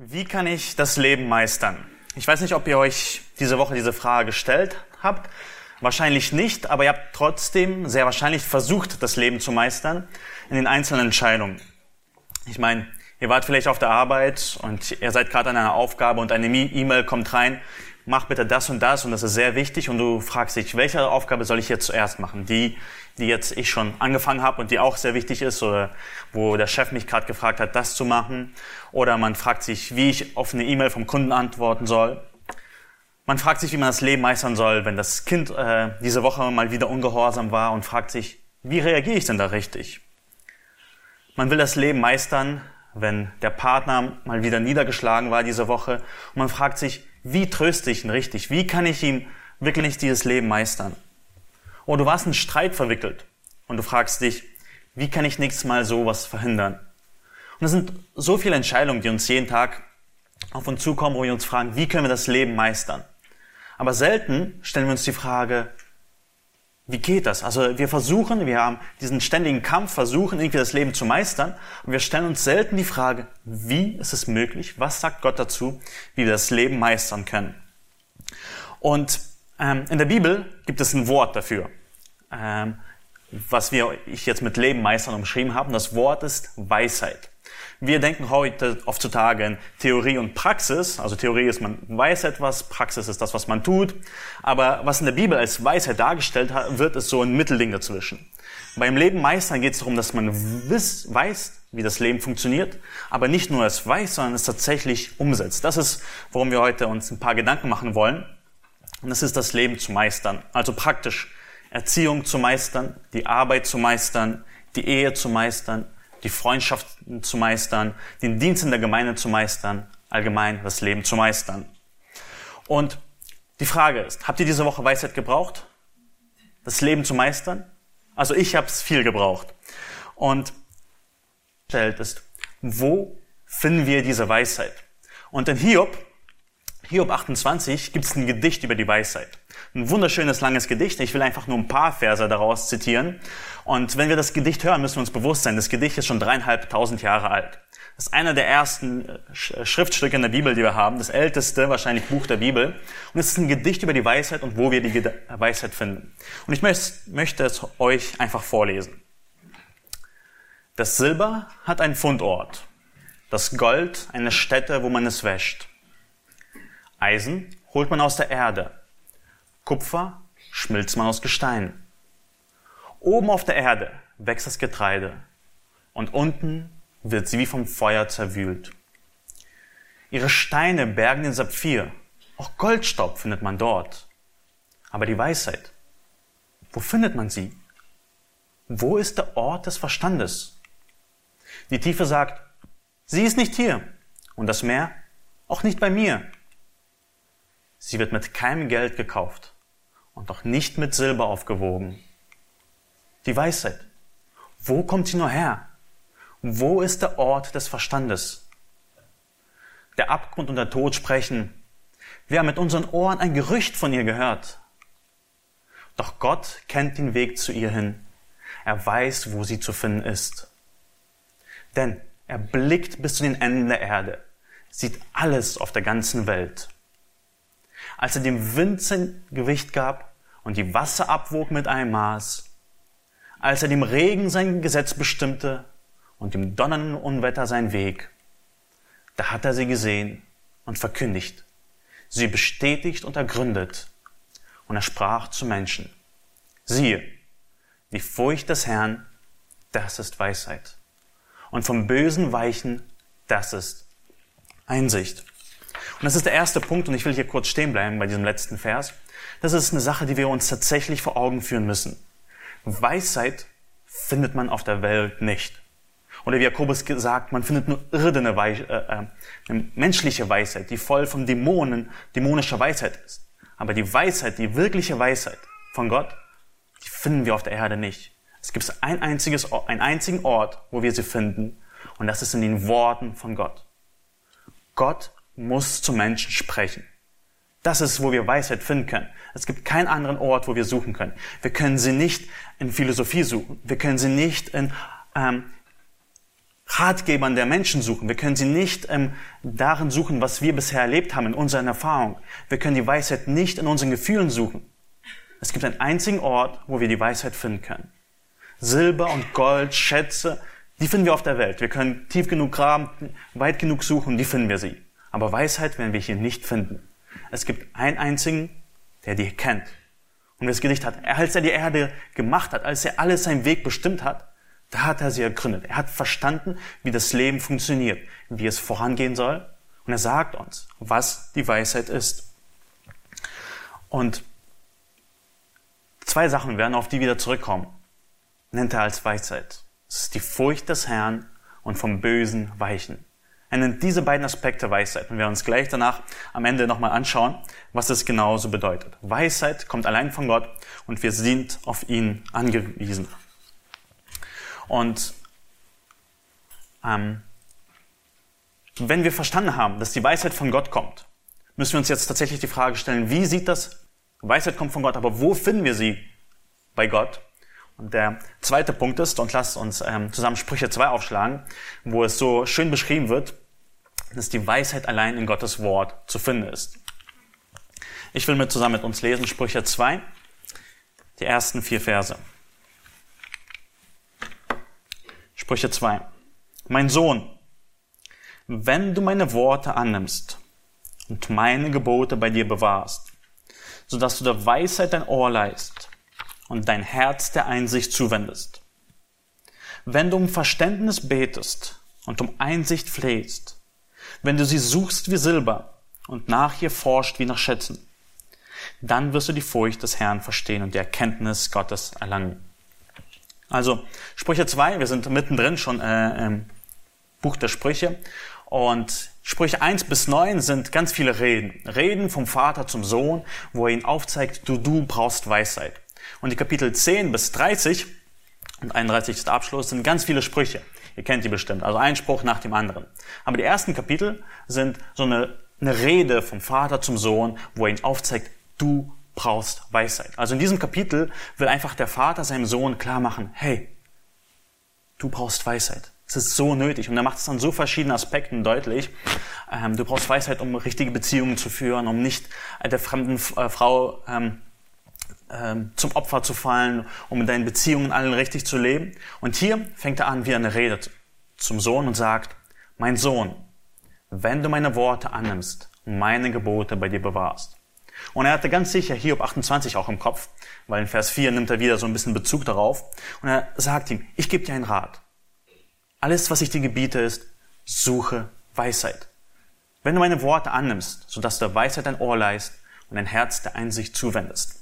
Wie kann ich das Leben meistern? Ich weiß nicht, ob ihr euch diese Woche diese Frage gestellt habt. Wahrscheinlich nicht, aber ihr habt trotzdem sehr wahrscheinlich versucht, das Leben zu meistern in den einzelnen Entscheidungen. Ich meine, ihr wart vielleicht auf der Arbeit und ihr seid gerade an einer Aufgabe und eine E-Mail kommt rein, mach bitte das und das und das ist sehr wichtig und du fragst dich, welche Aufgabe soll ich jetzt zuerst machen? Die, die jetzt ich schon angefangen habe und die auch sehr wichtig ist oder wo der Chef mich gerade gefragt hat, das zu machen oder man fragt sich, wie ich auf eine E-Mail vom Kunden antworten soll. Man fragt sich, wie man das Leben meistern soll, wenn das Kind äh, diese Woche mal wieder ungehorsam war und fragt sich, wie reagiere ich denn da richtig? Man will das Leben meistern, wenn der Partner mal wieder niedergeschlagen war diese Woche und man fragt sich, wie tröste ich ihn richtig? Wie kann ich ihm wirklich dieses Leben meistern? Oder du warst in Streit verwickelt und du fragst dich, wie kann ich nächstes Mal sowas verhindern? Und es sind so viele Entscheidungen, die uns jeden Tag auf uns zukommen, wo wir uns fragen, wie können wir das Leben meistern? Aber selten stellen wir uns die Frage, wie geht das? Also wir versuchen, wir haben diesen ständigen Kampf, versuchen irgendwie das Leben zu meistern und wir stellen uns selten die Frage, wie ist es möglich? Was sagt Gott dazu, wie wir das Leben meistern können? Und ähm, in der Bibel gibt es ein Wort dafür, ähm, was wir ich jetzt mit Leben meistern umschrieben haben. Das Wort ist Weisheit. Wir denken heute heutzutage in Theorie und Praxis. Also Theorie ist, man weiß etwas, Praxis ist das, was man tut. Aber was in der Bibel als Weisheit dargestellt wird, ist so ein Mittelding dazwischen. Beim Leben meistern geht es darum, dass man wiss, weiß, wie das Leben funktioniert, aber nicht nur es weiß, sondern es tatsächlich umsetzt. Das ist, worum wir heute uns ein paar Gedanken machen wollen. Und das ist das Leben zu meistern. Also praktisch Erziehung zu meistern, die Arbeit zu meistern, die Ehe zu meistern, die Freundschaft zu meistern, den Dienst in der Gemeinde zu meistern, allgemein das Leben zu meistern. Und die Frage ist, habt ihr diese Woche Weisheit gebraucht, das Leben zu meistern? Also ich habe es viel gebraucht. Und stellt ist, wo finden wir diese Weisheit? Und in Hiob, Hiob 28, gibt es ein Gedicht über die Weisheit. Ein wunderschönes, langes Gedicht. Ich will einfach nur ein paar Verse daraus zitieren. Und wenn wir das Gedicht hören, müssen wir uns bewusst sein, das Gedicht ist schon dreieinhalbtausend Jahre alt. Das ist einer der ersten Schriftstücke in der Bibel, die wir haben. Das älteste, wahrscheinlich Buch der Bibel. Und es ist ein Gedicht über die Weisheit und wo wir die Weisheit finden. Und ich möchte es euch einfach vorlesen. Das Silber hat einen Fundort. Das Gold eine Stätte, wo man es wäscht. Eisen holt man aus der Erde. Kupfer schmilzt man aus Gestein. Oben auf der Erde wächst das Getreide und unten wird sie wie vom Feuer zerwühlt. Ihre Steine bergen den Saphir, auch Goldstaub findet man dort. Aber die Weisheit, wo findet man sie? Wo ist der Ort des Verstandes? Die Tiefe sagt, sie ist nicht hier und das Meer auch nicht bei mir. Sie wird mit keinem Geld gekauft und auch nicht mit Silber aufgewogen. Die Weisheit. Wo kommt sie nur her? Wo ist der Ort des Verstandes? Der Abgrund und der Tod sprechen. Wir haben mit unseren Ohren ein Gerücht von ihr gehört. Doch Gott kennt den Weg zu ihr hin. Er weiß, wo sie zu finden ist. Denn er blickt bis zu den Enden der Erde, sieht alles auf der ganzen Welt. Als er dem Wind sein Gewicht gab und die Wasser abwog mit einem Maß, als er dem Regen sein Gesetz bestimmte und dem donnernden Unwetter sein Weg, da hat er sie gesehen und verkündigt, sie bestätigt und ergründet. Und er sprach zu Menschen, siehe, die Furcht des Herrn, das ist Weisheit. Und vom Bösen weichen, das ist Einsicht. Und das ist der erste Punkt, und ich will hier kurz stehen bleiben bei diesem letzten Vers. Das ist eine Sache, die wir uns tatsächlich vor Augen führen müssen. Weisheit findet man auf der Welt nicht. Oder wie Jakobus gesagt, man findet nur irdene Weis äh, äh, menschliche Weisheit, die voll von Dämonen, dämonischer Weisheit ist. Aber die Weisheit, die wirkliche Weisheit von Gott, die finden wir auf der Erde nicht. Es gibt ein einziges, einen einzigen Ort, wo wir sie finden, und das ist in den Worten von Gott. Gott muss zu Menschen sprechen. Das ist, wo wir Weisheit finden können. Es gibt keinen anderen Ort, wo wir suchen können. Wir können sie nicht in Philosophie suchen. Wir können sie nicht in ähm, Ratgebern der Menschen suchen. Wir können sie nicht ähm, darin suchen, was wir bisher erlebt haben, in unseren Erfahrungen. Wir können die Weisheit nicht in unseren Gefühlen suchen. Es gibt einen einzigen Ort, wo wir die Weisheit finden können. Silber und Gold, Schätze, die finden wir auf der Welt. Wir können tief genug graben, weit genug suchen, die finden wir sie. Aber Weisheit werden wir hier nicht finden. Es gibt einen einzigen, der die kennt. Und das Gedicht hat, als er die Erde gemacht hat, als er alles seinen Weg bestimmt hat, da hat er sie ergründet. Er hat verstanden, wie das Leben funktioniert, wie es vorangehen soll. Und er sagt uns, was die Weisheit ist. Und zwei Sachen werden auf die wieder zurückkommen. Nennt er als Weisheit. Es ist die Furcht des Herrn und vom Bösen weichen. Er nennt diese beiden Aspekte Weisheit. Und wir werden uns gleich danach am Ende nochmal anschauen, was es genauso bedeutet. Weisheit kommt allein von Gott und wir sind auf ihn angewiesen. Und ähm, wenn wir verstanden haben, dass die Weisheit von Gott kommt, müssen wir uns jetzt tatsächlich die Frage stellen, wie sieht das? Weisheit kommt von Gott, aber wo finden wir sie bei Gott? Und der zweite Punkt ist, und lasst uns ähm, zusammen Sprüche 2 aufschlagen, wo es so schön beschrieben wird, dass die Weisheit allein in Gottes Wort zu finden ist. Ich will mit zusammen mit uns lesen Sprüche 2, die ersten vier Verse. Sprüche 2. Mein Sohn, wenn du meine Worte annimmst und meine Gebote bei dir bewahrst, so dass du der Weisheit dein Ohr leist und dein Herz der Einsicht zuwendest. Wenn du um Verständnis betest und um Einsicht flehst, wenn du sie suchst wie Silber und nach ihr forscht wie nach Schätzen, dann wirst du die Furcht des Herrn verstehen und die Erkenntnis Gottes erlangen. Also Sprüche 2, wir sind mittendrin schon äh, im Buch der Sprüche und Sprüche 1 bis 9 sind ganz viele Reden. Reden vom Vater zum Sohn, wo er ihn aufzeigt, du, du brauchst Weisheit. Und die Kapitel 10 bis 30 und 31 ist der Abschluss, sind ganz viele Sprüche. Ihr kennt die bestimmt, also ein Spruch nach dem anderen. Aber die ersten Kapitel sind so eine, eine Rede vom Vater zum Sohn, wo er ihn aufzeigt, du brauchst Weisheit. Also in diesem Kapitel will einfach der Vater seinem Sohn klar machen, hey, du brauchst Weisheit. Es ist so nötig. Und er macht es an so verschiedenen Aspekten deutlich. Ähm, du brauchst Weisheit, um richtige Beziehungen zu führen, um nicht der fremden äh, Frau ähm, zum Opfer zu fallen, um in deinen Beziehungen allen richtig zu leben. Und hier fängt er an, wie eine Rede zum Sohn und sagt, mein Sohn, wenn du meine Worte annimmst und meine Gebote bei dir bewahrst. Und er hatte ganz sicher Hiob 28 auch im Kopf, weil in Vers 4 nimmt er wieder so ein bisschen Bezug darauf. Und er sagt ihm, ich gebe dir einen Rat. Alles, was ich dir gebiete, ist, suche Weisheit. Wenn du meine Worte annimmst, sodass du der Weisheit dein Ohr leist und dein Herz der Einsicht zuwendest.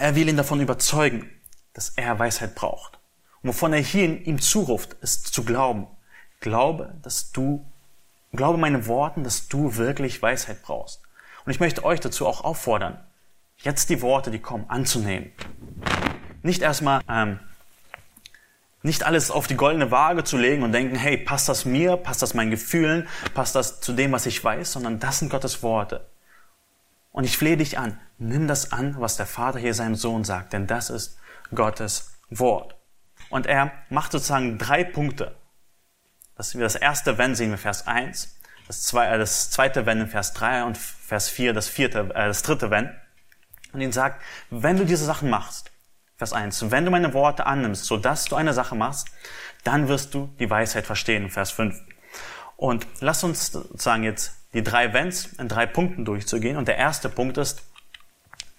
Er will ihn davon überzeugen, dass er Weisheit braucht. Und wovon er hier ihm zuruft, ist zu glauben. Glaube, dass du, glaube meine Worten, dass du wirklich Weisheit brauchst. Und ich möchte euch dazu auch auffordern, jetzt die Worte, die kommen, anzunehmen. Nicht erstmal, ähm, nicht alles auf die goldene Waage zu legen und denken, hey, passt das mir, passt das meinen Gefühlen, passt das zu dem, was ich weiß, sondern das sind Gottes Worte. Und ich flehe dich an, nimm das an, was der Vater hier seinem Sohn sagt, denn das ist Gottes Wort. Und er macht sozusagen drei Punkte. Das, das erste Wenn sehen wir Vers 1, das, zwei, äh, das zweite Wenn in Vers 3 und Vers 4 das, vierte, äh, das dritte Wenn. Und ihn sagt, wenn du diese Sachen machst, Vers 1, wenn du meine Worte annimmst, so dass du eine Sache machst, dann wirst du die Weisheit verstehen, Vers 5. Und lass uns sozusagen jetzt die drei Wenns in drei Punkten durchzugehen. Und der erste Punkt ist,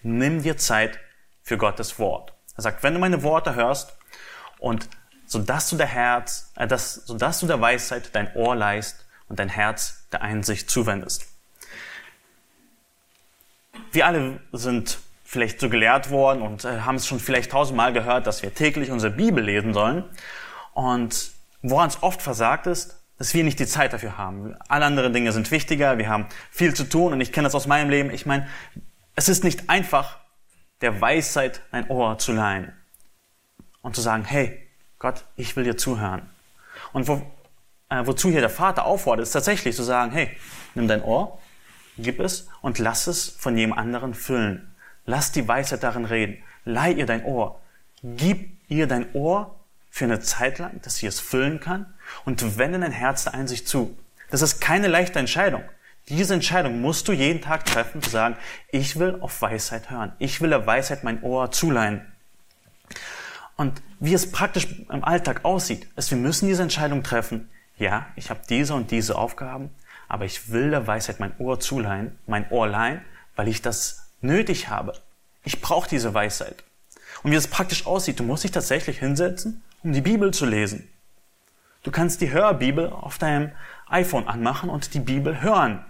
nimm dir Zeit für Gottes Wort. Er sagt, wenn du meine Worte hörst und so dass du der Herz, äh, das, so dass du der Weisheit dein Ohr leist und dein Herz der Einsicht zuwendest. Wir alle sind vielleicht so gelehrt worden und äh, haben es schon vielleicht tausendmal gehört, dass wir täglich unsere Bibel lesen sollen. Und woran es oft versagt ist, dass wir nicht die Zeit dafür haben. Alle anderen Dinge sind wichtiger, wir haben viel zu tun und ich kenne das aus meinem Leben. Ich meine, es ist nicht einfach, der Weisheit ein Ohr zu leihen und zu sagen, hey, Gott, ich will dir zuhören. Und wo, äh, wozu hier der Vater auffordert, ist tatsächlich zu sagen, hey, nimm dein Ohr, gib es und lass es von jedem anderen füllen. Lass die Weisheit darin reden. Leih ihr dein Ohr. Gib ihr dein Ohr für eine Zeit lang, dass sie es füllen kann und wende dein Herz der Einsicht zu. Das ist keine leichte Entscheidung. Diese Entscheidung musst du jeden Tag treffen, zu sagen, ich will auf Weisheit hören. Ich will der Weisheit mein Ohr zuleihen. Und wie es praktisch im Alltag aussieht, ist, wir müssen diese Entscheidung treffen. Ja, ich habe diese und diese Aufgaben, aber ich will der Weisheit mein Ohr zuleihen, mein Ohr leihen, weil ich das nötig habe. Ich brauche diese Weisheit. Und wie es praktisch aussieht, du musst dich tatsächlich hinsetzen, um die Bibel zu lesen. Du kannst die Hörbibel auf deinem iPhone anmachen und die Bibel hören.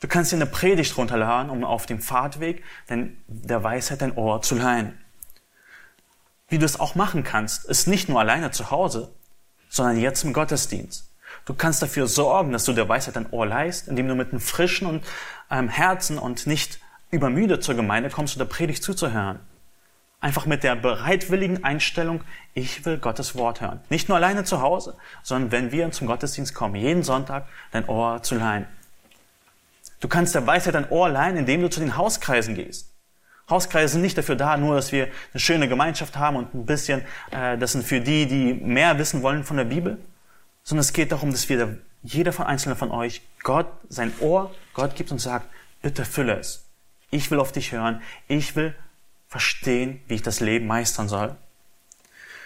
Du kannst dir eine Predigt runterladen, um auf dem Fahrtweg der Weisheit dein Ohr zu leihen. Wie du es auch machen kannst, ist nicht nur alleine zu Hause, sondern jetzt im Gottesdienst. Du kannst dafür sorgen, dass du der Weisheit dein Ohr leist, indem du mit einem frischen und, ähm, Herzen und nicht übermüdet zur Gemeinde kommst, um der Predigt zuzuhören. Einfach mit der bereitwilligen Einstellung, ich will Gottes Wort hören. Nicht nur alleine zu Hause, sondern wenn wir zum Gottesdienst kommen, jeden Sonntag dein Ohr zu leihen. Du kannst der Weisheit dein Ohr leihen, indem du zu den Hauskreisen gehst. Hauskreise sind nicht dafür da, nur dass wir eine schöne Gemeinschaft haben und ein bisschen, äh, das sind für die, die mehr wissen wollen von der Bibel, sondern es geht darum, dass wir, jeder von einzelnen von euch, Gott sein Ohr, Gott gibt und sagt, bitte fülle es. Ich will auf dich hören. Ich will verstehen, wie ich das Leben meistern soll.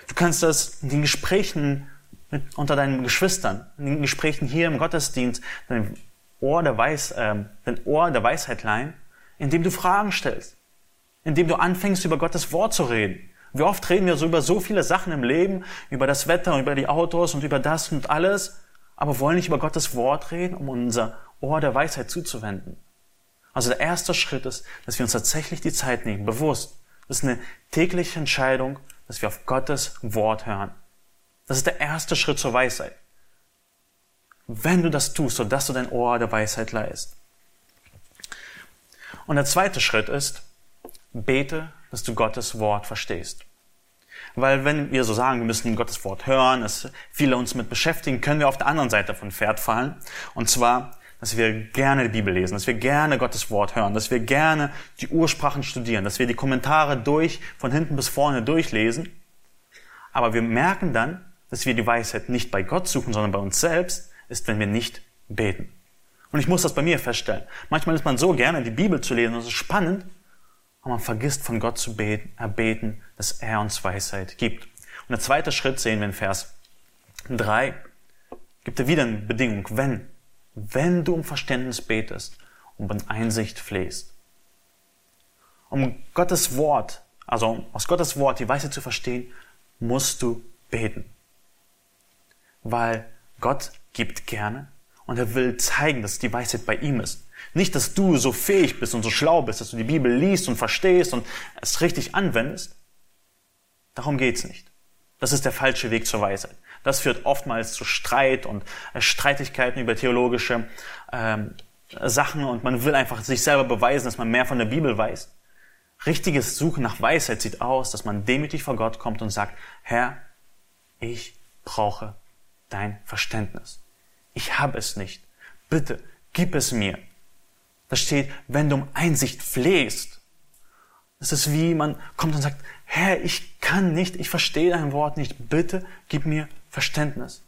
Du kannst das in den Gesprächen mit, unter deinen Geschwistern, in den Gesprächen hier im Gottesdienst, dein Ohr der, Weis, äh, dein Ohr der Weisheit leihen, indem du Fragen stellst, indem du anfängst, über Gottes Wort zu reden. Wie oft reden wir so über so viele Sachen im Leben, über das Wetter und über die Autos und über das und alles, aber wollen nicht über Gottes Wort reden, um unser Ohr der Weisheit zuzuwenden. Also der erste Schritt ist, dass wir uns tatsächlich die Zeit nehmen, bewusst. Das ist eine tägliche Entscheidung, dass wir auf Gottes Wort hören. Das ist der erste Schritt zur Weisheit. Wenn du das tust, sodass du dein Ohr der Weisheit leist. Und der zweite Schritt ist, bete, dass du Gottes Wort verstehst. Weil wenn wir so sagen, wir müssen Gottes Wort hören, dass viele uns mit beschäftigen, können wir auf der anderen Seite von Pferd fallen. Und zwar dass wir gerne die Bibel lesen, dass wir gerne Gottes Wort hören, dass wir gerne die Ursprachen studieren, dass wir die Kommentare durch, von hinten bis vorne durchlesen. Aber wir merken dann, dass wir die Weisheit nicht bei Gott suchen, sondern bei uns selbst, ist, wenn wir nicht beten. Und ich muss das bei mir feststellen. Manchmal ist man so gerne, die Bibel zu lesen, das ist spannend, aber man vergisst von Gott zu beten, erbeten, dass er uns Weisheit gibt. Und der zweite Schritt sehen wir in Vers 3, gibt er wieder eine Bedingung, wenn wenn du um Verständnis betest und um Einsicht flehst. Um Gottes Wort, also aus Gottes Wort die Weisheit zu verstehen, musst du beten. Weil Gott gibt gerne und er will zeigen, dass die Weisheit bei ihm ist. Nicht, dass du so fähig bist und so schlau bist, dass du die Bibel liest und verstehst und es richtig anwendest. Darum geht's nicht. Das ist der falsche Weg zur Weisheit. Das führt oftmals zu Streit und äh, Streitigkeiten über theologische ähm, Sachen und man will einfach sich selber beweisen, dass man mehr von der Bibel weiß. Richtiges Suchen nach Weisheit sieht aus, dass man demütig vor Gott kommt und sagt, Herr, ich brauche dein Verständnis. Ich habe es nicht. Bitte, gib es mir. Da steht, wenn du um Einsicht flehst. Es ist wie man kommt und sagt, Herr, ich kann nicht, ich verstehe dein Wort nicht. Bitte gib mir Verständnis.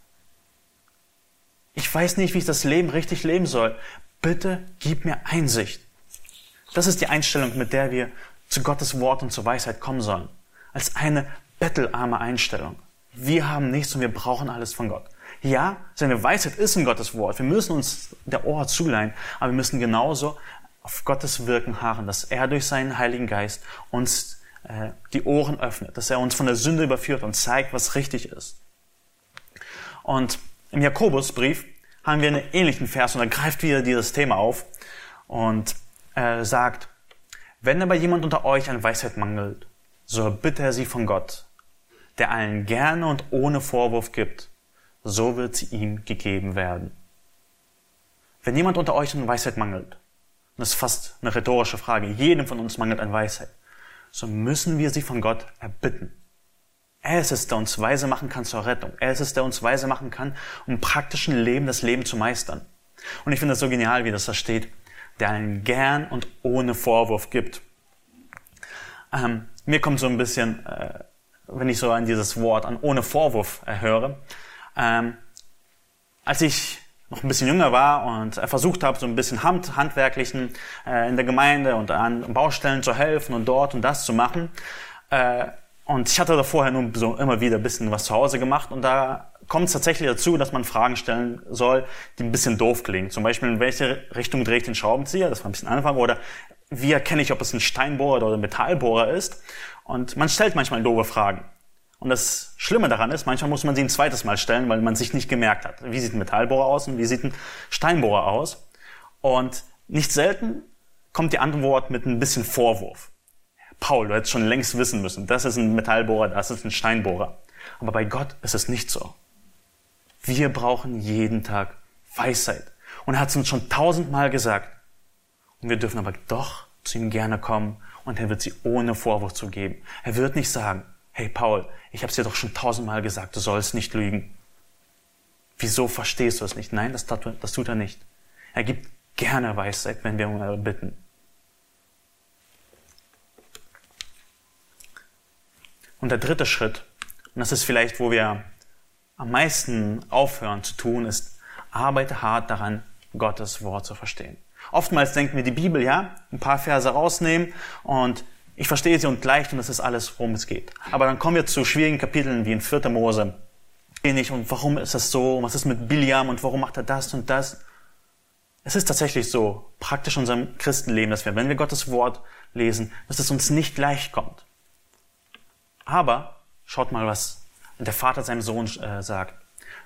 Ich weiß nicht, wie ich das Leben richtig leben soll. Bitte gib mir Einsicht. Das ist die Einstellung, mit der wir zu Gottes Wort und zur Weisheit kommen sollen. Als eine bettelarme Einstellung. Wir haben nichts und wir brauchen alles von Gott. Ja, seine Weisheit ist in Gottes Wort. Wir müssen uns der Ohr zuleihen, aber wir müssen genauso auf Gottes Wirken harren, dass er durch seinen Heiligen Geist uns äh, die Ohren öffnet, dass er uns von der Sünde überführt und zeigt, was richtig ist. Und im Jakobusbrief haben wir einen ähnlichen Vers und er greift wieder dieses Thema auf und äh, sagt, wenn aber jemand unter euch an Weisheit mangelt, so bitte er sie von Gott, der allen gerne und ohne Vorwurf gibt, so wird sie ihm gegeben werden. Wenn jemand unter euch an Weisheit mangelt, das ist fast eine rhetorische Frage, jedem von uns mangelt an Weisheit, so müssen wir sie von Gott erbitten. Er ist es, der uns weise machen kann zur Rettung. Er ist es, der uns weise machen kann, um praktischen Leben das Leben zu meistern. Und ich finde das so genial, wie das da steht, der einen gern und ohne Vorwurf gibt. Ähm, mir kommt so ein bisschen äh, wenn ich so an dieses Wort, an ohne Vorwurf äh, höre. Ähm, als ich noch ein bisschen jünger war und äh, versucht habe, so ein bisschen Hand, handwerklichen äh, in der Gemeinde und an Baustellen zu helfen und dort und das zu machen. Äh, und ich hatte da vorher nur so immer wieder ein bisschen was zu Hause gemacht und da kommt es tatsächlich dazu, dass man Fragen stellen soll, die ein bisschen doof klingen. Zum Beispiel, in welche Richtung drehe ich den Schraubenzieher? Das war ein bisschen Anfang. Oder wie erkenne ich, ob es ein Steinbohrer oder ein Metallbohrer ist? Und man stellt manchmal doofe Fragen. Und das Schlimme daran ist, manchmal muss man sie ein zweites Mal stellen, weil man sich nicht gemerkt hat. Wie sieht ein Metallbohrer aus und wie sieht ein Steinbohrer aus? Und nicht selten kommt die Antwort mit ein bisschen Vorwurf. Paul, du hättest schon längst wissen müssen, das ist ein Metallbohrer, das ist ein Steinbohrer. Aber bei Gott ist es nicht so. Wir brauchen jeden Tag Weisheit. Und er hat es uns schon tausendmal gesagt. Und wir dürfen aber doch zu ihm gerne kommen und er wird sie ohne Vorwurf zu geben. Er wird nicht sagen, hey Paul, ich habe es dir doch schon tausendmal gesagt, du sollst nicht lügen. Wieso verstehst du es nicht? Nein, das, tut er nicht. Er gibt gerne Weisheit, wenn wir um bitten. Und der dritte Schritt, und das ist vielleicht, wo wir am meisten aufhören zu tun, ist, arbeite hart daran, Gottes Wort zu verstehen. Oftmals denken wir die Bibel, ja, ein paar Verse rausnehmen und ich verstehe sie und leicht und das ist alles, worum es geht. Aber dann kommen wir zu schwierigen Kapiteln wie in 4. Mose. Nicht und warum ist das so? Und was ist mit Biliam und warum macht er das und das? Es ist tatsächlich so, praktisch in unserem Christenleben, dass wir, wenn wir Gottes Wort lesen, dass es uns nicht leicht kommt. Aber schaut mal, was der Vater seinem Sohn äh, sagt.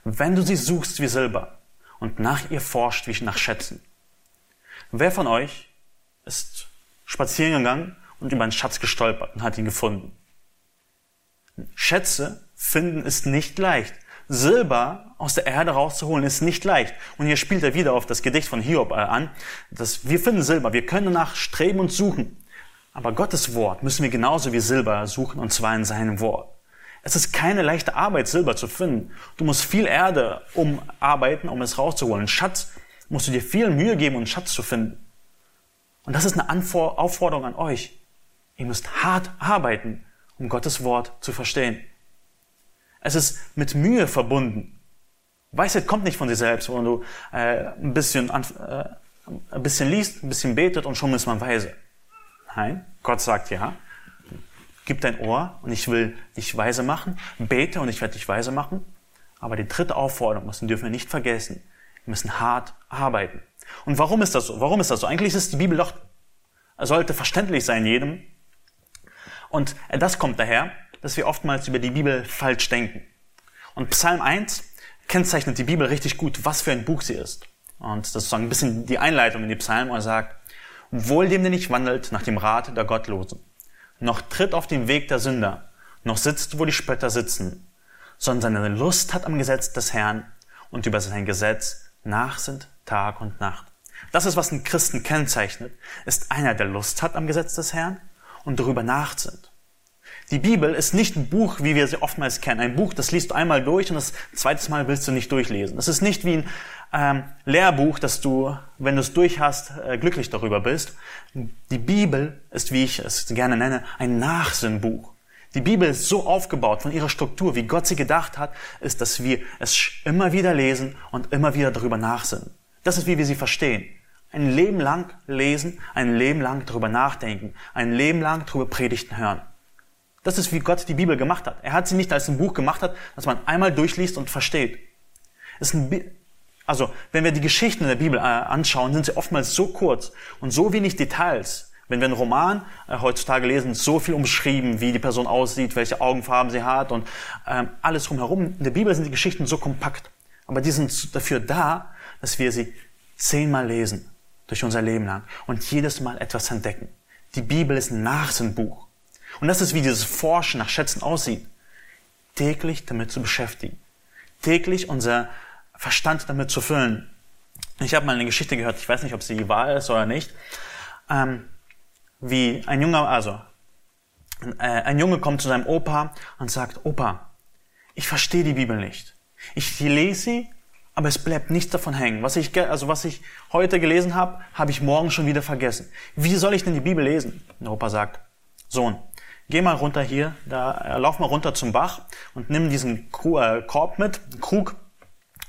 Wenn du sie suchst wie Silber und nach ihr forscht wie nach Schätzen. Wer von euch ist spazieren gegangen und über einen Schatz gestolpert und hat ihn gefunden. Schätze finden ist nicht leicht. Silber aus der Erde rauszuholen ist nicht leicht. Und hier spielt er wieder auf das Gedicht von Hiob äh, an, dass wir finden Silber, wir können danach streben und suchen. Aber Gottes Wort müssen wir genauso wie Silber suchen, und zwar in seinem Wort. Es ist keine leichte Arbeit, Silber zu finden. Du musst viel Erde umarbeiten, um es rauszuholen. Schatz musst du dir viel Mühe geben, um Schatz zu finden. Und das ist eine Aufforderung an euch. Ihr müsst hart arbeiten, um Gottes Wort zu verstehen. Es ist mit Mühe verbunden. Weisheit kommt nicht von dir selbst, wo du äh, ein, bisschen, äh, ein bisschen liest, ein bisschen betet und schon ist man weise. Nein, Gott sagt ja, gib dein Ohr und ich will dich weise machen, bete und ich werde dich weise machen. Aber die dritte Aufforderung ist, dürfen wir nicht vergessen, wir müssen hart arbeiten. Und warum ist das so? Warum ist das so? Eigentlich ist die Bibel doch, sollte verständlich sein jedem, und das kommt daher, dass wir oftmals über die Bibel falsch denken. Und Psalm 1 kennzeichnet die Bibel richtig gut, was für ein Buch sie ist. Und das ist sozusagen ein bisschen die Einleitung in die Psalmen, wo er sagt, wohl dem, der nicht wandelt nach dem Rat der Gottlosen, noch tritt auf den Weg der Sünder, noch sitzt, wo die Spötter sitzen, sondern seine Lust hat am Gesetz des Herrn und über sein Gesetz nachsinnt Tag und Nacht. Das ist, was einen Christen kennzeichnet, ist einer, der Lust hat am Gesetz des Herrn und darüber nachsinnt. Die Bibel ist nicht ein Buch, wie wir sie oftmals kennen. Ein Buch, das liest du einmal durch und das zweite Mal willst du nicht durchlesen. Es ist nicht wie ein ähm, Lehrbuch, dass du, wenn du es durch hast, äh, glücklich darüber bist. Die Bibel ist, wie ich es gerne nenne, ein Nachsinnbuch. Die Bibel ist so aufgebaut von ihrer Struktur, wie Gott sie gedacht hat, ist, dass wir es immer wieder lesen und immer wieder darüber nachsinnen. Das ist, wie wir sie verstehen ein Leben lang lesen, ein Leben lang darüber nachdenken, ein Leben lang darüber Predigten hören. Das ist, wie Gott die Bibel gemacht hat. Er hat sie nicht als ein Buch gemacht hat, das man einmal durchliest und versteht. Also, wenn wir die Geschichten in der Bibel äh, anschauen, sind sie oftmals so kurz und so wenig Details. Wenn wir einen Roman äh, heutzutage lesen, so viel umschrieben, wie die Person aussieht, welche Augenfarben sie hat und ähm, alles drumherum. In der Bibel sind die Geschichten so kompakt. Aber die sind dafür da, dass wir sie zehnmal lesen, durch unser Leben lang und jedes Mal etwas entdecken. Die Bibel ist ein Nachsinnbuch. Und das ist, wie dieses Forschen nach Schätzen aussieht. Täglich damit zu beschäftigen. Täglich unser Verstand damit zu füllen. Ich habe mal eine Geschichte gehört, ich weiß nicht, ob sie wahr ist oder nicht, ähm, wie ein Junge, also äh, ein Junge kommt zu seinem Opa und sagt, Opa, ich verstehe die Bibel nicht. Ich lese sie aber es bleibt nichts davon hängen. Was ich, also was ich heute gelesen habe, habe ich morgen schon wieder vergessen. Wie soll ich denn die Bibel lesen? Der Opa sagt, Sohn, geh mal runter hier, da, äh, lauf mal runter zum Bach und nimm diesen Krug, äh, Korb mit, Krug,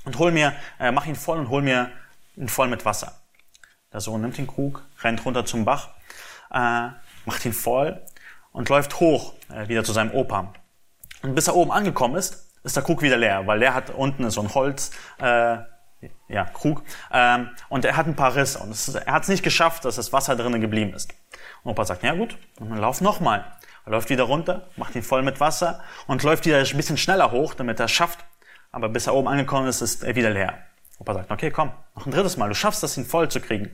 und hol mir, äh, mach ihn voll und hol mir ihn voll mit Wasser. Der Sohn nimmt den Krug, rennt runter zum Bach, äh, macht ihn voll und läuft hoch äh, wieder zu seinem Opa. Und bis er oben angekommen ist, ist der Krug wieder leer, weil der hat unten so ein Holz, äh, ja, Krug, ähm, und er hat ein paar Risse und es, er hat es nicht geschafft, dass das Wasser drinnen geblieben ist. Und Opa sagt, ja gut, dann lauf nochmal. Er läuft wieder runter, macht ihn voll mit Wasser und läuft wieder ein bisschen schneller hoch, damit er es schafft. Aber bis er oben angekommen ist, ist er wieder leer. Opa sagt, okay, komm, noch ein drittes Mal, du schaffst das, ihn voll zu kriegen.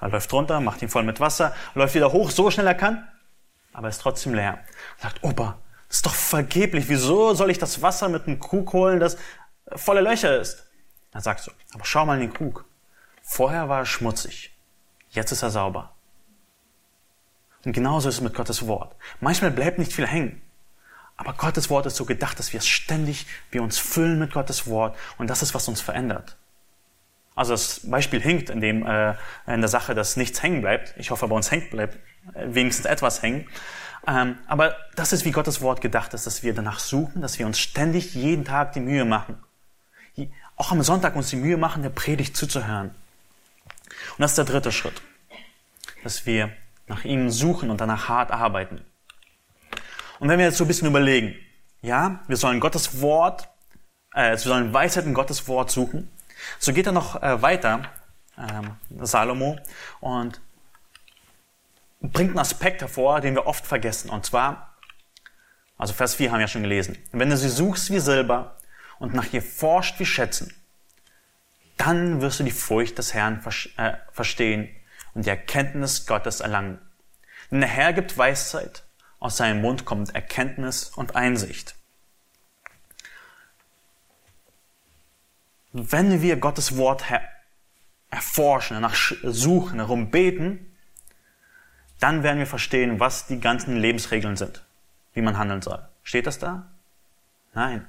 Er läuft runter, macht ihn voll mit Wasser, läuft wieder hoch, so schnell er kann, aber ist trotzdem leer. Er sagt, Opa, das ist doch vergeblich, wieso soll ich das Wasser mit einem Krug holen, das volle Löcher ist? Er sagt so, aber schau mal in den Krug. Vorher war er schmutzig, jetzt ist er sauber. Und genauso ist es mit Gottes Wort. Manchmal bleibt nicht viel hängen. Aber Gottes Wort ist so gedacht, dass wir es ständig, wir uns füllen mit Gottes Wort und das ist, was uns verändert. Also das Beispiel hinkt in, dem, äh, in der Sache, dass nichts hängen bleibt. Ich hoffe, bei uns hängt bleibt äh, wenigstens etwas hängen. Ähm, aber das ist, wie Gottes Wort gedacht ist, dass wir danach suchen, dass wir uns ständig jeden Tag die Mühe machen. Auch am Sonntag uns die Mühe machen, der Predigt zuzuhören. Und das ist der dritte Schritt. Dass wir nach ihm suchen und danach hart arbeiten. Und wenn wir jetzt so ein bisschen überlegen, ja, wir sollen Gottes Wort, äh, wir sollen Weisheit in Gottes Wort suchen, so geht er noch äh, weiter, ähm, Salomo, und bringt einen Aspekt hervor, den wir oft vergessen. Und zwar, also Vers 4 haben wir ja schon gelesen, wenn du sie suchst wie Silber und nach ihr forscht wie Schätzen, dann wirst du die Furcht des Herrn äh, verstehen und die Erkenntnis Gottes erlangen. Denn der Herr gibt Weisheit aus seinem Mund kommt Erkenntnis und Einsicht. Wenn wir Gottes Wort erforschen, danach suchen, darum beten, dann werden wir verstehen, was die ganzen Lebensregeln sind, wie man handeln soll. Steht das da? Nein.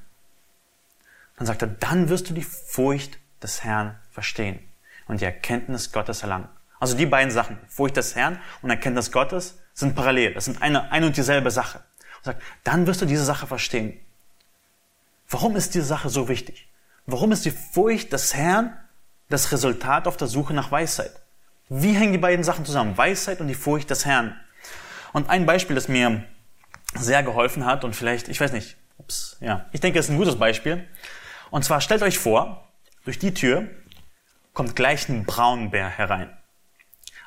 Dann sagt er, dann wirst du die Furcht des Herrn verstehen und die Erkenntnis Gottes erlangen. Also die beiden Sachen, Furcht des Herrn und Erkenntnis Gottes, sind parallel. Das sind eine, eine und dieselbe Sache. Und sagt, dann wirst du diese Sache verstehen. Warum ist diese Sache so wichtig? Warum ist die Furcht des Herrn das Resultat auf der Suche nach Weisheit? Wie hängen die beiden Sachen zusammen? Weisheit und die Furcht des Herrn. Und ein Beispiel, das mir sehr geholfen hat und vielleicht, ich weiß nicht, ups, ja, ich denke, es ist ein gutes Beispiel. Und zwar stellt euch vor, durch die Tür kommt gleich ein Braunbär herein.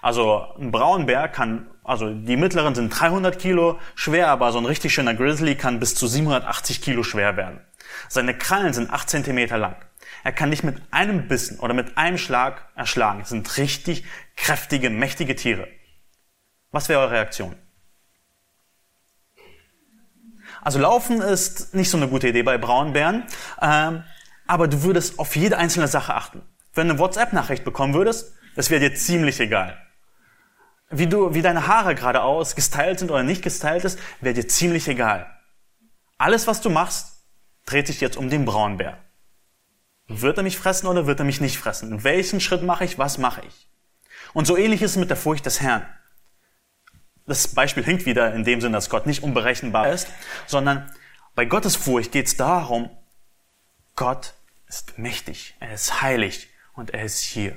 Also ein Braunbär kann, also die mittleren sind 300 Kilo schwer, aber so ein richtig schöner Grizzly kann bis zu 780 Kilo schwer werden. Seine Krallen sind 8 Zentimeter lang. Er kann dich mit einem Bissen oder mit einem Schlag erschlagen. Das sind richtig kräftige, mächtige Tiere. Was wäre eure Reaktion? Also Laufen ist nicht so eine gute Idee bei Braunbären, ähm, aber du würdest auf jede einzelne Sache achten. Wenn du eine WhatsApp-Nachricht bekommen würdest, das wäre dir ziemlich egal wie du, wie deine Haare geradeaus gestylt sind oder nicht gestylt ist, wäre dir ziemlich egal. Alles, was du machst, dreht sich jetzt um den Braunbär. Wird er mich fressen oder wird er mich nicht fressen? Welchen Schritt mache ich? Was mache ich? Und so ähnlich ist es mit der Furcht des Herrn. Das Beispiel hinkt wieder in dem Sinne, dass Gott nicht unberechenbar ist, sondern bei Gottes Furcht geht es darum, Gott ist mächtig, er ist heilig und er ist hier.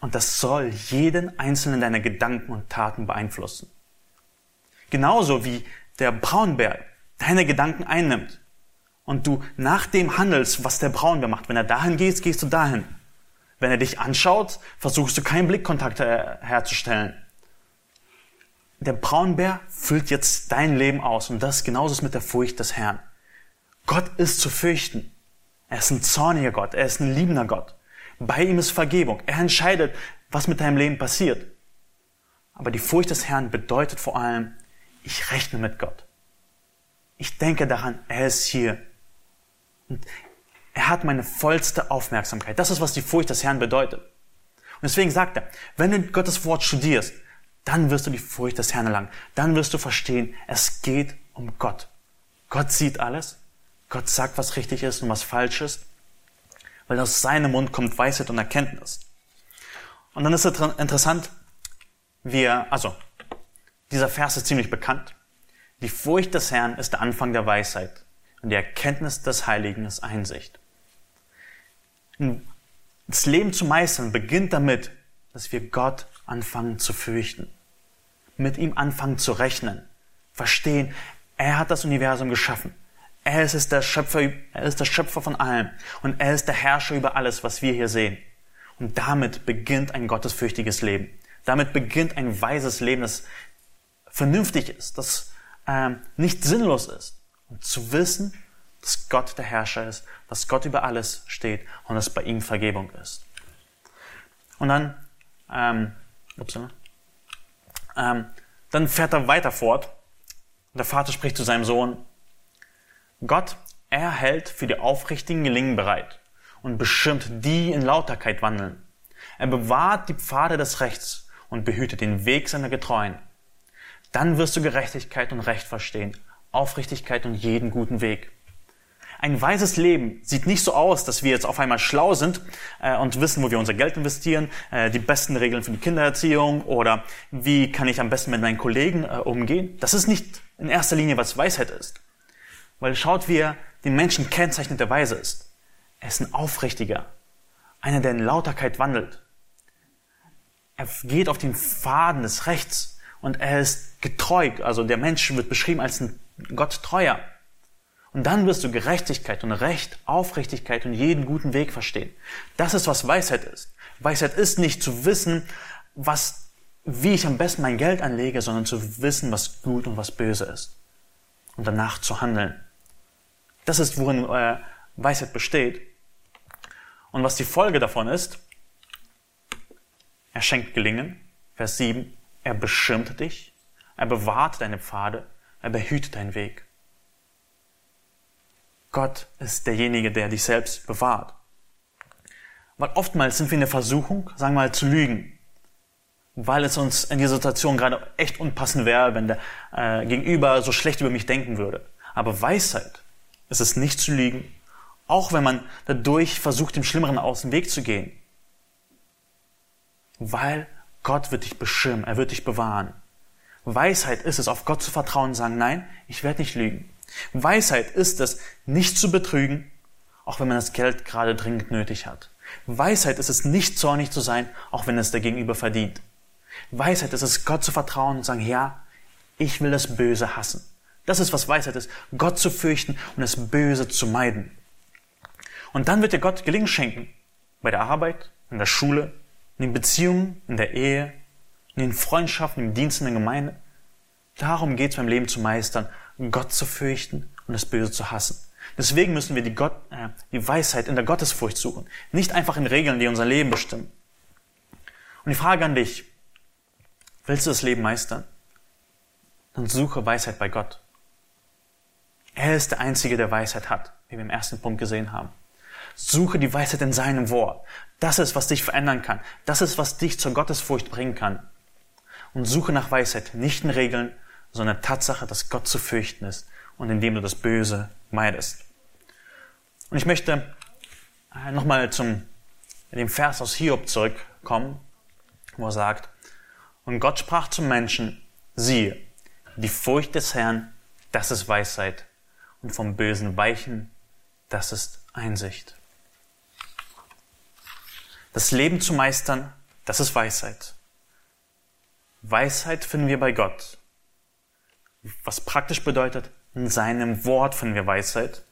Und das soll jeden einzelnen deiner Gedanken und Taten beeinflussen. Genauso wie der Braunbär deine Gedanken einnimmt und du nach dem handelst, was der Braunbär macht. Wenn er dahin geht, gehst du dahin. Wenn er dich anschaut, versuchst du keinen Blickkontakt herzustellen. Der Braunbär füllt jetzt dein Leben aus und das genauso ist mit der Furcht des Herrn. Gott ist zu fürchten. Er ist ein zorniger Gott, er ist ein liebender Gott. Bei ihm ist Vergebung. Er entscheidet, was mit deinem Leben passiert. Aber die Furcht des Herrn bedeutet vor allem, ich rechne mit Gott. Ich denke daran, er ist hier. Und er hat meine vollste Aufmerksamkeit. Das ist, was die Furcht des Herrn bedeutet. Und deswegen sagt er, wenn du Gottes Wort studierst, dann wirst du die Furcht des Herrn erlangen. Dann wirst du verstehen, es geht um Gott. Gott sieht alles. Gott sagt, was richtig ist und was falsch ist weil aus seinem Mund kommt Weisheit und Erkenntnis. Und dann ist es interessant, wir, also, Dieser Vers ist ziemlich bekannt. Die Furcht des Herrn ist der Anfang der Weisheit und die Erkenntnis des Heiligen ist Einsicht. Das Leben zu meistern beginnt damit, dass wir Gott anfangen zu fürchten, mit ihm anfangen zu rechnen, verstehen, er hat das Universum geschaffen. Er ist der Schöpfer, er ist der Schöpfer von allem und er ist der Herrscher über alles, was wir hier sehen. Und damit beginnt ein gottesfürchtiges Leben. Damit beginnt ein weises Leben, das vernünftig ist, das ähm, nicht sinnlos ist. Und zu wissen, dass Gott der Herrscher ist, dass Gott über alles steht und dass bei ihm Vergebung ist. Und dann, ähm, ups, ähm, dann fährt er weiter fort. Der Vater spricht zu seinem Sohn, Gott, er hält für die Aufrichtigen Gelingen bereit und bestimmt die in Lauterkeit wandeln. Er bewahrt die Pfade des Rechts und behütet den Weg seiner Getreuen. Dann wirst du Gerechtigkeit und Recht verstehen, Aufrichtigkeit und jeden guten Weg. Ein weises Leben sieht nicht so aus, dass wir jetzt auf einmal schlau sind äh, und wissen, wo wir unser Geld investieren, äh, die besten Regeln für die Kindererziehung oder wie kann ich am besten mit meinen Kollegen äh, umgehen. Das ist nicht in erster Linie, was Weisheit ist. Weil schaut, wie er den Menschen kennzeichnet, der weise ist. Er ist ein Aufrichtiger, einer, der in Lauterkeit wandelt. Er geht auf den Faden des Rechts und er ist getreu. Also der Mensch wird beschrieben als ein Gott treuer. Und dann wirst du Gerechtigkeit und Recht, Aufrichtigkeit und jeden guten Weg verstehen. Das ist, was Weisheit ist. Weisheit ist nicht zu wissen, was, wie ich am besten mein Geld anlege, sondern zu wissen, was gut und was böse ist. Und danach zu handeln. Das ist, worin äh, Weisheit besteht. Und was die Folge davon ist, er schenkt Gelingen. Vers 7. Er beschirmt dich. Er bewahrt deine Pfade. Er behütet deinen Weg. Gott ist derjenige, der dich selbst bewahrt. Weil oftmals sind wir in der Versuchung, sagen wir mal, zu lügen. Weil es uns in dieser Situation gerade echt unpassend wäre, wenn der äh, Gegenüber so schlecht über mich denken würde. Aber Weisheit ist es nicht zu lügen, auch wenn man dadurch versucht, dem Schlimmeren aus dem Weg zu gehen. Weil Gott wird dich beschirmen, er wird dich bewahren. Weisheit ist es, auf Gott zu vertrauen und sagen, nein, ich werde nicht lügen. Weisheit ist es, nicht zu betrügen, auch wenn man das Geld gerade dringend nötig hat. Weisheit ist es, nicht zornig zu sein, auch wenn es der Gegenüber verdient. Weisheit ist es, Gott zu vertrauen und sagen, ja, ich will das Böse hassen. Das ist, was Weisheit ist, Gott zu fürchten und das Böse zu meiden. Und dann wird dir Gott Gelingen schenken. Bei der Arbeit, in der Schule, in den Beziehungen, in der Ehe, in den Freundschaften, im Dienst in der Gemeinde. Darum geht es beim Leben zu meistern, Gott zu fürchten und das Böse zu hassen. Deswegen müssen wir die, Gott, äh, die Weisheit in der Gottesfurcht suchen, nicht einfach in Regeln, die unser Leben bestimmen. Und die Frage an dich, willst du das Leben meistern? Dann suche Weisheit bei Gott. Er ist der Einzige, der Weisheit hat, wie wir im ersten Punkt gesehen haben. Suche die Weisheit in seinem Wort. Das ist, was dich verändern kann. Das ist, was dich zur Gottesfurcht bringen kann. Und suche nach Weisheit, nicht in Regeln, sondern Tatsache, dass Gott zu fürchten ist und indem du das Böse meidest. Und ich möchte äh, nochmal zum dem Vers aus Hiob zurückkommen, wo er sagt, und Gott sprach zum Menschen, siehe, die Furcht des Herrn, das ist Weisheit, und vom Bösen weichen, das ist Einsicht. Das Leben zu meistern, das ist Weisheit. Weisheit finden wir bei Gott. Was praktisch bedeutet, in seinem Wort finden wir Weisheit.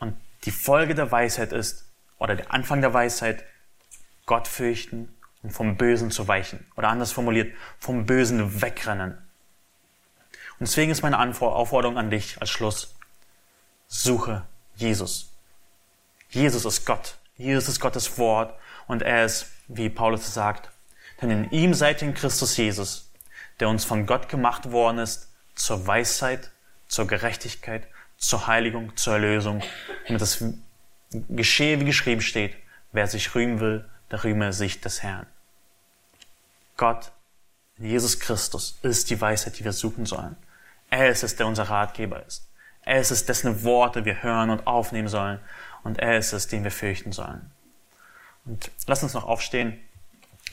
Und die Folge der Weisheit ist, oder der Anfang der Weisheit, Gott fürchten und vom Bösen zu weichen. Oder anders formuliert, vom Bösen wegrennen. Und deswegen ist meine Aufforderung an dich als Schluss, suche Jesus. Jesus ist Gott. Jesus ist Gottes Wort und er ist, wie Paulus sagt, denn in ihm seid ihr in Christus Jesus, der uns von Gott gemacht worden ist, zur Weisheit, zur Gerechtigkeit, zur Heiligung, zur Erlösung, damit das geschehe, wie geschrieben steht, wer sich rühmen will, der rühme sich des Herrn. Gott, Jesus Christus, ist die Weisheit, die wir suchen sollen. Er ist es, der unser Ratgeber ist. Er ist es, dessen Worte wir hören und aufnehmen sollen. Und er ist es, den wir fürchten sollen. Und lass uns noch aufstehen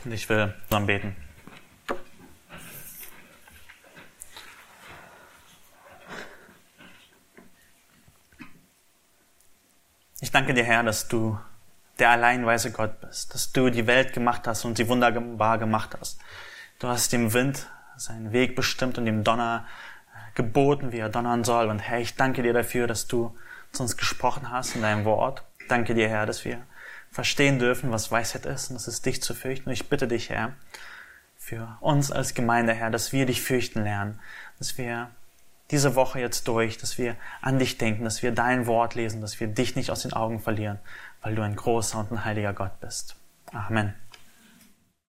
und ich will zusammen beten. Ich danke dir, Herr, dass du der alleinweise Gott bist, dass du die Welt gemacht hast und sie wunderbar gemacht hast. Du hast dem Wind seinen Weg bestimmt und dem Donner geboten, wie er donnern soll. Und Herr, ich danke dir dafür, dass du zu uns gesprochen hast in deinem Wort. Danke dir, Herr, dass wir verstehen dürfen, was Weisheit ist und das ist dich zu fürchten. Und ich bitte dich, Herr, für uns als Gemeinde, Herr, dass wir dich fürchten lernen, dass wir diese Woche jetzt durch, dass wir an dich denken, dass wir dein Wort lesen, dass wir dich nicht aus den Augen verlieren, weil du ein großer und ein heiliger Gott bist. Amen.